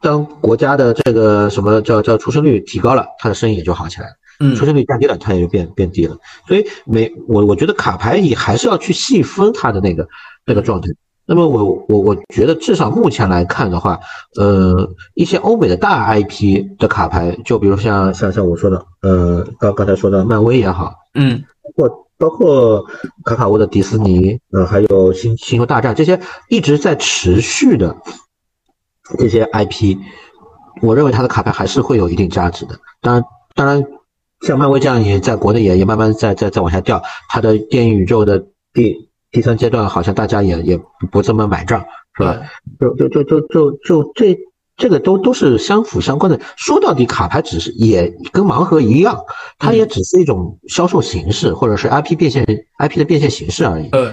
当国家的这个什么叫叫出生率提高了，他的生意也就好起来了。出生率降低了，它也就变变低了。所以每我我觉得卡牌你还是要去细分它的那个那个状态。那么我我我觉得至少目前来看的话，呃，一些欧美的大 IP 的卡牌，就比如像像像我说的，呃，刚刚才说的漫威也好，嗯，或包括卡卡沃的迪士尼，呃，还有星星球大战这些一直在持续的这些 IP，我认为它的卡牌还是会有一定价值的。当然，当然。像漫威这样也在国内也也慢慢在在在往下掉，它的电影宇宙的第第三阶段好像大家也也不这么买账，是吧？就就就就就就这这个都都是相辅相关的。说到底，卡牌只是也跟盲盒一样，它也只是一种销售形式，或者是 IP 变现 IP 的变现形式而已，对，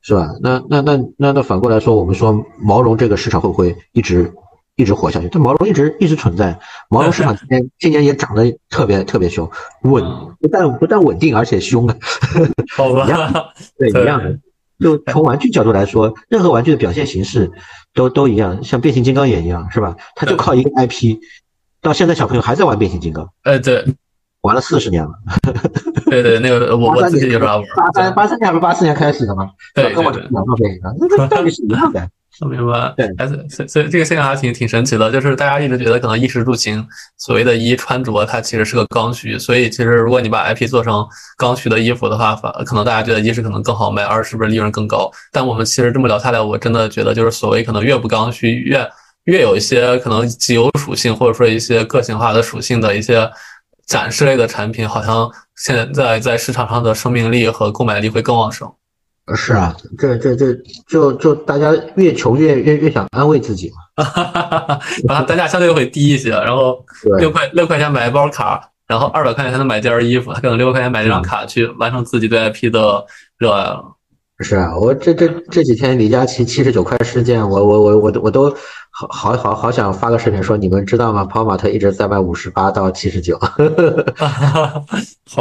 是吧？那那那那那反过来说，我们说毛绒这个市场会不会一直？一直活下去，但毛绒一直一直存在。毛绒市场今年今年也涨得特别特别凶，稳不但不但稳定，而且凶啊！好吧，对一样的。就从玩具角度来说，任何玩具的表现形式都都一样，像变形金刚也一样，是吧？它就靠一个 IP，到现在小朋友还在玩变形金刚。呃，对，玩了四十年了。对对，那个 我我自己就是玩。八三八三年还是八四年开始的吗？对，跟我讲到变形金刚，那到底是一样的。我明白，对，所以所以这个现象还挺挺神奇的，就是大家一直觉得可能衣食住行，所谓的衣穿着，它其实是个刚需，所以其实如果你把 IP 做成刚需的衣服的话，反可能大家觉得一是可能更好卖，二是不是利润更高？但我们其实这么聊下来，我真的觉得就是所谓可能越不刚需，越越有一些可能极有属性或者说一些个性化的属性的一些展示类的产品，好像现在在市场上的生命力和购买力会更旺盛。是啊，这这这就就大家越穷越越越想安慰自己嘛，然后单价相对会低一些，然后六块六块钱买一包卡，然后二百块钱才能买件衣服，他可能六块钱买这张卡去完成自己对 IP 的热爱了。是啊，我这这这几天李佳琦七十九块事件，我我我我都我都好好好好想发个视频说，你们知道吗？跑马特一直在卖五十八到七十九，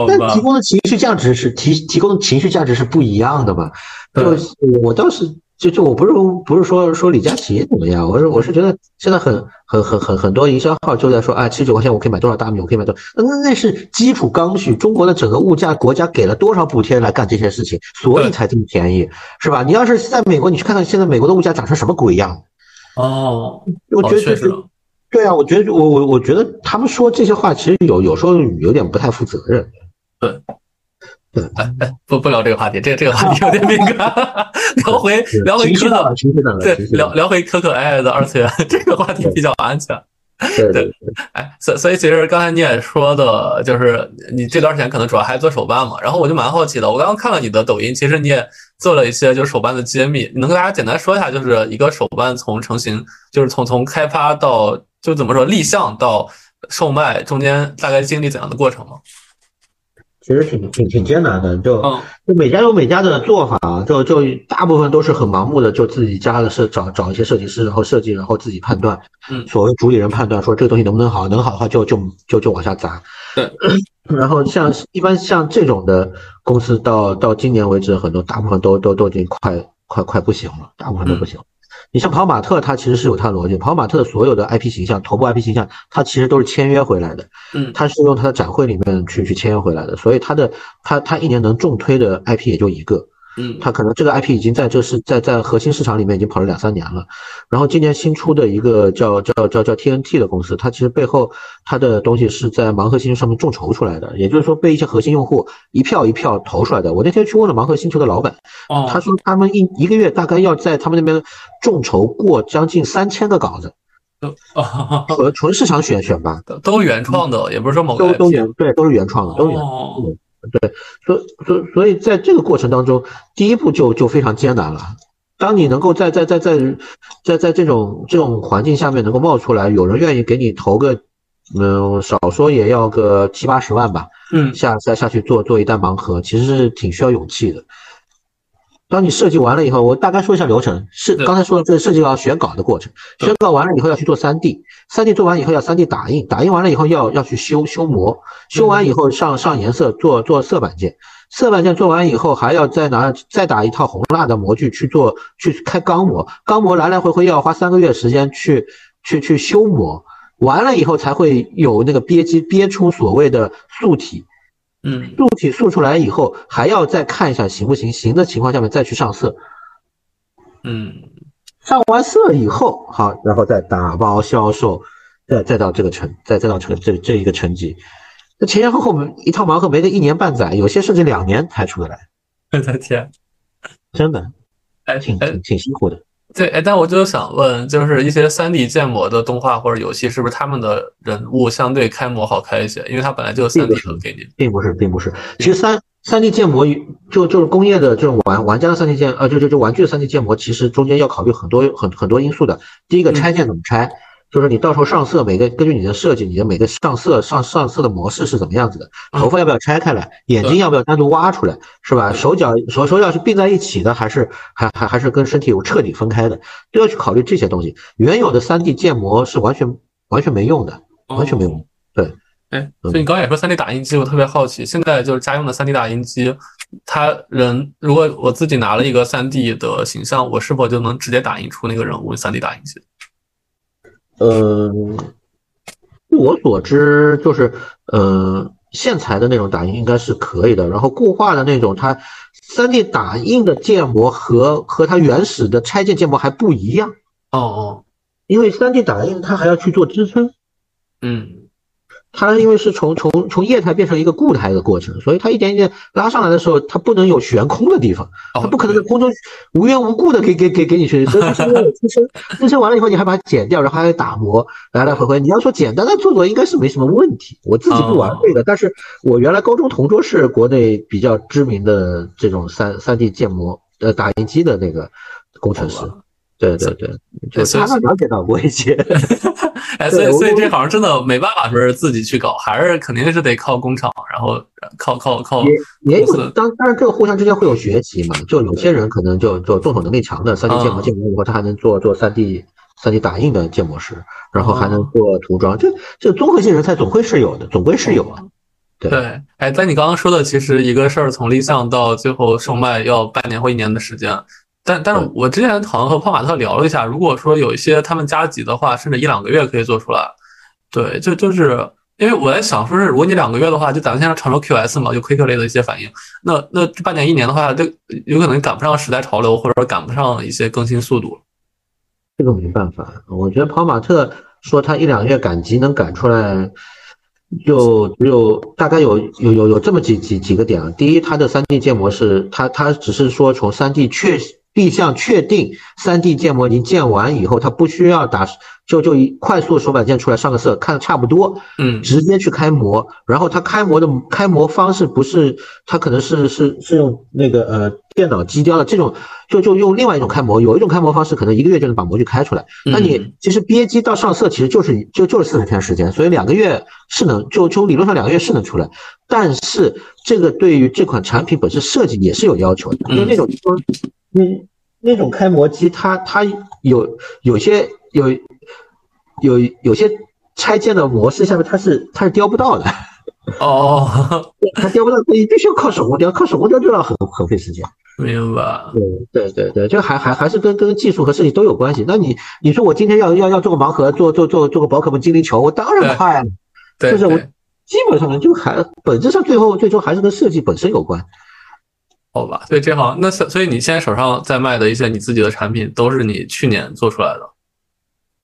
但提供的情绪价值是提提供的情绪价值是不一样的嘛？就我倒是就就我不是不是说说李佳琦怎么样，我是我是觉得现在很很很很很多营销号就在说，啊，七十九块钱我可以买多少大米，我可以买多少，那那是基础刚需。中国的整个物价，国家给了多少补贴来干这些事情，所以才这么便宜，是吧？你要是在美国，你去看看现在美国的物价涨成什么鬼样？哦，我觉得就是，对啊，我觉得我我我觉得他们说这些话，其实有有时候有点不太负责任。对。哎哎，不不聊这个话题，这个这个话题有点敏感。聊回聊回可可，对，聊聊回可可爱爱的二次元，这个话题比较安全。对对，哎，所所以其实刚才你也说的，就是你这段时间可能主要还做手办嘛，然后我就蛮好奇的，我刚刚看了你的抖音，其实你也做了一些就是手办的揭秘，你能跟大家简单说一下，就是一个手办从成型，就是从从开发到就怎么说立项到售卖中间大概经历怎样的过程吗？其实挺挺挺艰难的，就就每家有每家的做法，就就大部分都是很盲目的，就自己家的设找找一些设计师，然后设计，然后自己判断。嗯，所谓主理人判断说这个东西能不能好，能好的话就就就就往下砸。对，然后像一般像这种的公司，到到今年为止，很多大部分都都都已经快快快不行了，大部分都不行。你像跑马特，它其实是有它的逻辑。跑马特所有的 IP 形象，头部 IP 形象，它其实都是签约回来的。嗯，它是用它的展会里面去去签约回来的，所以它的它它一年能重推的 IP 也就一个。嗯，他可能这个 IP 已经在这是在在核心市场里面已经跑了两三年了，然后今年新出的一个叫叫叫叫 TNT 的公司，它其实背后它的东西是在盲盒星球上面众筹出来的，也就是说被一些核心用户一票一票投出来的。我那天去问了盲盒星球的老板，他说他们一一个月大概要在他们那边众筹过将近三千个稿子，纯纯市场选选吧，都原创的，也不是说某个都都原对都是原创的，都原。对，所所所以，在这个过程当中，第一步就就非常艰难了。当你能够在在在在在在这种这种环境下面能够冒出来，有人愿意给你投个，嗯，少说也要个七八十万吧，嗯，下再下去做做一单盲盒，其实是挺需要勇气的。当你设计完了以后，我大概说一下流程。是刚才说的，这设计要选稿的过程。选稿完了以后要去做 3D，3D 做完以后要 3D 打印，打印完了以后要要去修修模，修完以后上上颜色做做色板件，色板件做完以后还要再拿再打一套红蜡的模具去做去开钢模，钢模来来回回要花三个月时间去去去修模，完了以后才会有那个憋机憋出所谓的素体。嗯，素体塑出来以后，还要再看一下行不行，行的情况下面再去上色。嗯，上完色以后，好，然后再打包销售，再再到这个成，再再到成这这一个成绩。那前前后后我们一套盲盒没个一年半载，有些甚至两年才出得来。我的天，真的，哎，挺挺挺辛苦的。对，哎，但我就想问，就是一些三 D 建模的动画或者游戏，是不是他们的人物相对开模好开一些？因为它本来就三 D 的给你，并不是，并不是。其实三三 D 建模就就是工业的这种玩玩家的三 D 建，呃，就就就玩具的三 D 建模，其实中间要考虑很多很很多因素的。第一个拆件怎么拆？就是你到时候上色，每个根据你的设计，你的每个上色上上色的模式是怎么样子的？头发要不要拆开来？眼睛要不要单独挖出来？是吧？手脚手手脚是并在一起的，还是还还还是跟身体有彻底分开的？都要去考虑这些东西。原有的三 D 建模是完全完全没用的，完全没用。对，哎，所以你刚才也说三 D 打印机，我特别好奇，现在就是家用的三 D 打印机，它人如果我自己拿了一个三 D 的形象，我是否就能直接打印出那个人物？三 D 打印机？嗯，据我所知，就是，呃，线材的那种打印应该是可以的。然后固化的那种，它三 D 打印的建模和和它原始的拆件建模还不一样。哦哦，因为三 D 打印它还要去做支撑。嗯。它因为是从从从液态变成一个固态的过程，所以它一点一点拉上来的时候，它不能有悬空的地方，它不可能在空中无缘无故的给给给给你去，所以它是要有支撑，支撑完了以后你还把它剪掉，然后还要打磨，来来回回。你要说简单的做做应该是没什么问题，我自己不玩这个，但是我原来高中同桌是国内比较知名的这种三三 D 建模呃打印机的那个工程师。对对对，就他了解到过一些，哎，所以所以这好像真的没办法说是自己去搞，还是肯定是得靠工厂，然后靠靠靠。也也有，当当然这个互相之间会有学习嘛，就有些人可能就就动手能力强的，三 D 建模建模以后，他还能做做三 D 三 D 打印的建模师，然后还能做涂装，这这综合性人才总会是有的，总归是有啊。对，哎，但你刚刚说的，其实一个事儿从立项到最后售卖要半年或一年的时间。但但是我之前好像和泡马特聊了一下，如果说有一些他们加急的话，甚至一两个月可以做出来。对，就就是因为我在想，说是如果你两个月的话，就咱们现在常说 QS 嘛，就 Quick 类的一些反应，那那半年一年的话，就有可能赶不上时代潮流，或者说赶不上一些更新速度。这个没办法，我觉得跑马特说他一两个月赶集能赶出来，就只有大概有有有有这么几几几个点啊。第一，它的三 D 建模是它它只是说从三 D 确。立项确定三 D 建模已经建完以后，它不需要打，就就一快速手板键出来上个色，看的差不多，嗯，直接去开模。然后它开模的开模方式不是，它可能是是是用那个呃电脑机雕的这种，就就用另外一种开模。有一种开模方式可能一个月就能把模具开出来。那你其实憋机到上色其实就是就就是四十天时间，所以两个月是能就就理论上两个月是能出来。但是这个对于这款产品本身设计也是有要求的，因为那种说。那那种开模机，它它有有些有有有些拆件的模式下面它是它是雕不到的哦，它雕不到，你必须要靠手工雕，靠手工雕就要很很费时间。明白。对对对对，就还还还是跟跟技术和设计都有关系。那你你说我今天要要要做个盲盒，做做做做个宝可梦精灵球，我当然快了。就是我基本上呢，就还本质上最后最终还是跟设计本身有关。好吧，所以这行那所所以你现在手上在卖的一些你自己的产品，都是你去年做出来的，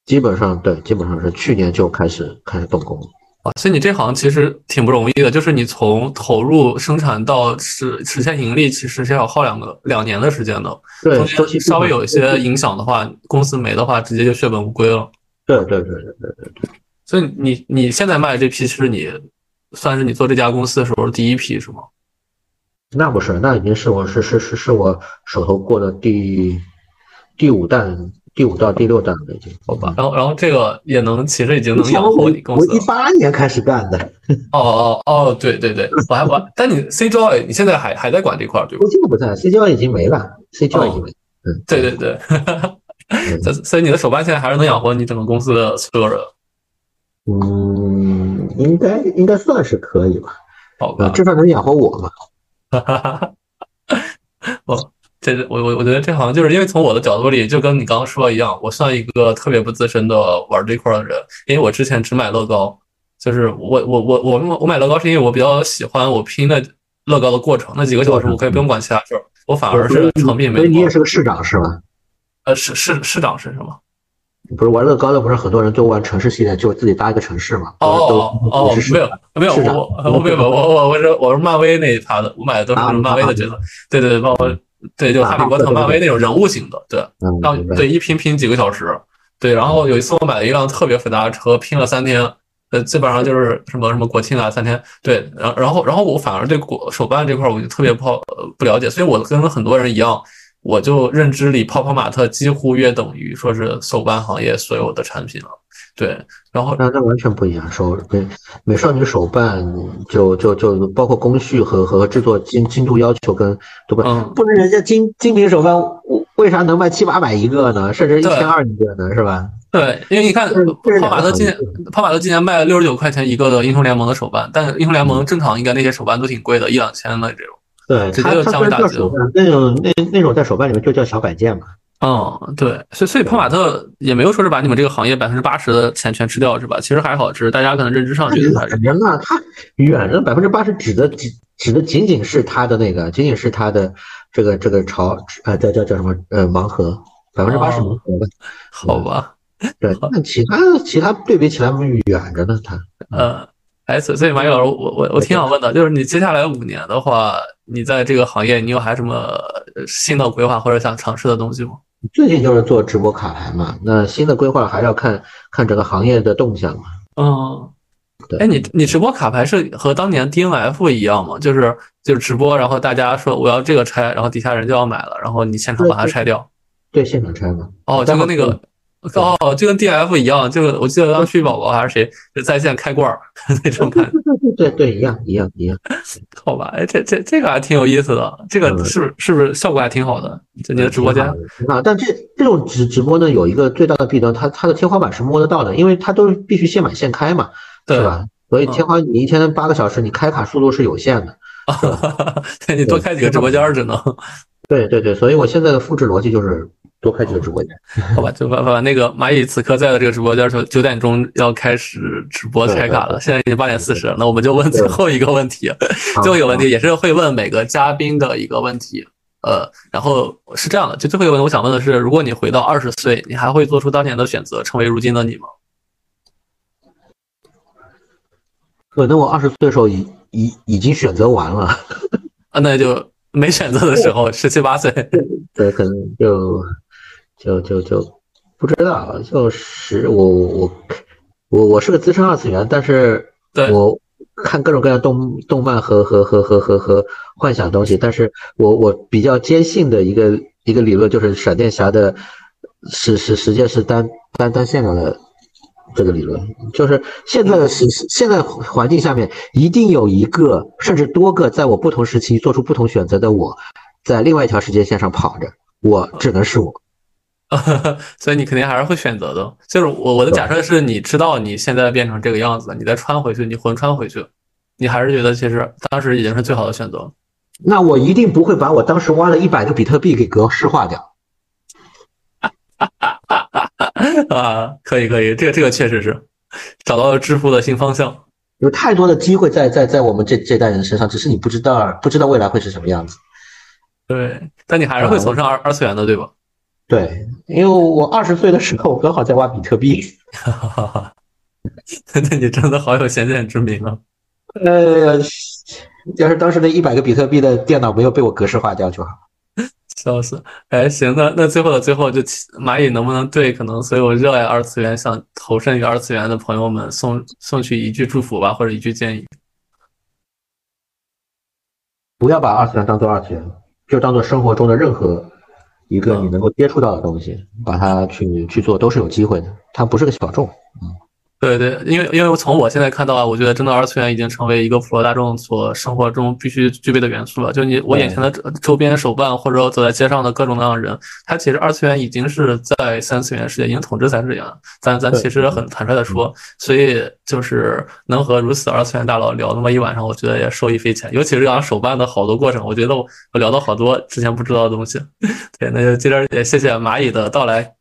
基本上对，基本上是去年就开始开始动工啊。所以你这行其实挺不容易的，就是你从投入生产到实实现盈利，其实是要耗两个两年的时间的。对，中间稍微有一些影响的话，公司没的话，直接就血本无归了。对对对对对对对。所以你你现在卖的这批，是你算是你做这家公司的时候第一批是吗？那不是，那已经是我是是是是我手头过的第第五弹，第五到第六弹了已经，好吧。然后然后这个也能，其实已经能养活你公司。我一八年开始干的。哦哦哦，对对对，我还我，但你 C Joy 你现在还还在管这块对吧？我不在，C Joy 已经没了，C Joy 已经没。嗯，对对对。所所以你的手办现在还是能养活你整个公司的所有人。嗯，应该应该算是可以吧。好吧，至少能养活我嘛。哈哈哈，我这我我我觉得这好像就是因为从我的角度里，就跟你刚刚说一样，我算一个特别不资深的玩这块的人，因为我之前只买乐高，就是我我我我我买乐高是因为我比较喜欢我拼的乐高的过程，那几个小时我可以不用管其他事儿，我反而是成品没。所以你也是个市长是吧？呃，市市市长是什么？不是玩乐高的，不是很多人都玩城市系列，就自己搭一个城市嘛？哦哦，没有没有，我我没有我我我是我是漫威那一趴的，我买的都是漫威的角色。对对对，包括对就哈利波特、漫威那种人物型的，对。然后对一拼拼几个小时，对。然后有一次我买了一辆特别复杂的车，拼了三天，呃，基本上就是什么什么国庆啊三天。对，然然后然后我反而对国手办这块我就特别不好不了解，所以我跟很多人一样。我就认知里，泡泡玛特几乎约等于说是手办行业所有的产品了，对。然后那那完全不一样，手美美少女手办就就就包括工序和和制作精精度要求跟对吧？嗯，不能人家精精品手办为啥能卖七八百一个呢？甚至一千二一个呢？是吧？对，因为你看泡玛特今年泡玛特今年卖了六十九块钱一个的英雄联盟的手办，但英雄联盟正常应该那些手办都挺贵的，一两千的这种。对，它它叫手办，那种那那种在手办里面就叫小摆件嘛。嗯，对，所以所以泡玛特也没有说是把你们这个行业百分之八十的钱全吃掉，是吧？其实还好，只是大家可能认知上觉得还是。人啊，他远的百分之八十指的指指的仅仅是他的那个，仅仅是他的这个这个潮呃叫叫叫什么呃盲盒，百分之八十盲盒吧。好吧。对，那其他其他对比起来远着呢，他。呃。哎，所以马宇老师，我我我挺想问的，就是你接下来五年的话，你在这个行业，你有还什么新的规划或者想尝试的东西吗？最近就是做直播卡牌嘛，那新的规划还要看看整个行业的动向嘛。嗯，对。哎，你你直播卡牌是和当年 DNF 一样吗？就是就是直播，然后大家说我要这个拆，然后底下人就要买了，然后你现场把它拆掉。对，现场拆嘛。哦，就跟那个。哦，就跟 D F 一样，就我记得当旭宝宝还是谁就在线开罐儿 那种感觉，对对对，一样一样一样。好吧，哎，这这这个还挺有意思的，这个是是不是效果还挺好的？就你的直播间啊，但这这种直直播呢，有一个最大的弊端，它它的天花板是摸得到的，因为它都是必须现买现开嘛，是吧？所以天花你一天八个小时，你开卡速度是有限的，你多开几个直播间只能。对对对，所以我现在的复制逻辑就是多开几个直播间。好吧，就把把那个蚂蚁此刻在的这个直播间说九点钟要开始直播拆卡了，现在已经八点四十了，那我们就问最后一个问题，最后一个问题 也是会问每个嘉宾的一个问题。呃，然后是这样的，就最后一个问题，我想问的是，如果你回到二十岁，你还会做出当年的选择，成为如今的你吗？可能我二十岁的时候已已已经选择完了，啊，那就没选择的时候，十七八岁，对，可能就就就就不知道，就是我我我我是个资深二次元，但是我。看各种各样动动漫和和和和和和幻想东西，但是我我比较坚信的一个一个理论就是闪电侠的，是是时间是单单单线的这个理论，就是现在的时现在环境下面一定有一个甚至多个在我不同时期做出不同选择的我，在另外一条时间线上跑着，我只能是我。所以你肯定还是会选择的，就是我我的假设是你知道你现在变成这个样子，你再穿回去，你魂穿回去，你还是觉得其实当时已经是最好的选择。那我一定不会把我当时挖了一百个比特币给格式化掉。啊，可以可以，这个这个确实是找到了致富的新方向。有太多的机会在在在我们这这代人身上，只是你不知道不知道未来会是什么样子。对，但你还是会走上二二次元的，对吧？对，因为我二十岁的时候我刚好在挖比特币，哈哈哈那你真的好有先见之明啊！呃，要是当时那一百个比特币的电脑没有被我格式化掉就好。笑死！哎，行，那那最后的最后，就蚂蚁能不能对可能所有热爱二次元、想投身于二次元的朋友们送送去一句祝福吧，或者一句建议？不要把二次元当做二次元，就当做生活中的任何。一个你能够接触到的东西，把它去去做都是有机会的，它不是个小众，嗯。对对，因为因为从我现在看到啊，我觉得真的二次元已经成为一个普罗大众所生活中必须具备的元素了。就你我眼前的周边手办，或者走在街上的各种各样的人，他其实二次元已经是在三次元世界已经统治三次元了。咱咱其实很坦率的说，所以就是能和如此二次元大佬聊那么一晚上，我觉得也受益匪浅。尤其是讲手办的好多过程，我觉得我我聊到好多之前不知道的东西。对，那就今儿也谢谢蚂蚁的到来。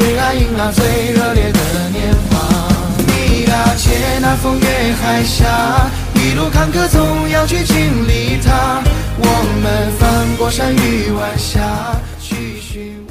最爱迎那最热烈的年华，你啊，借那风月海峡，一路坎坷总要去经历它。我们翻过山与晚霞，去寻。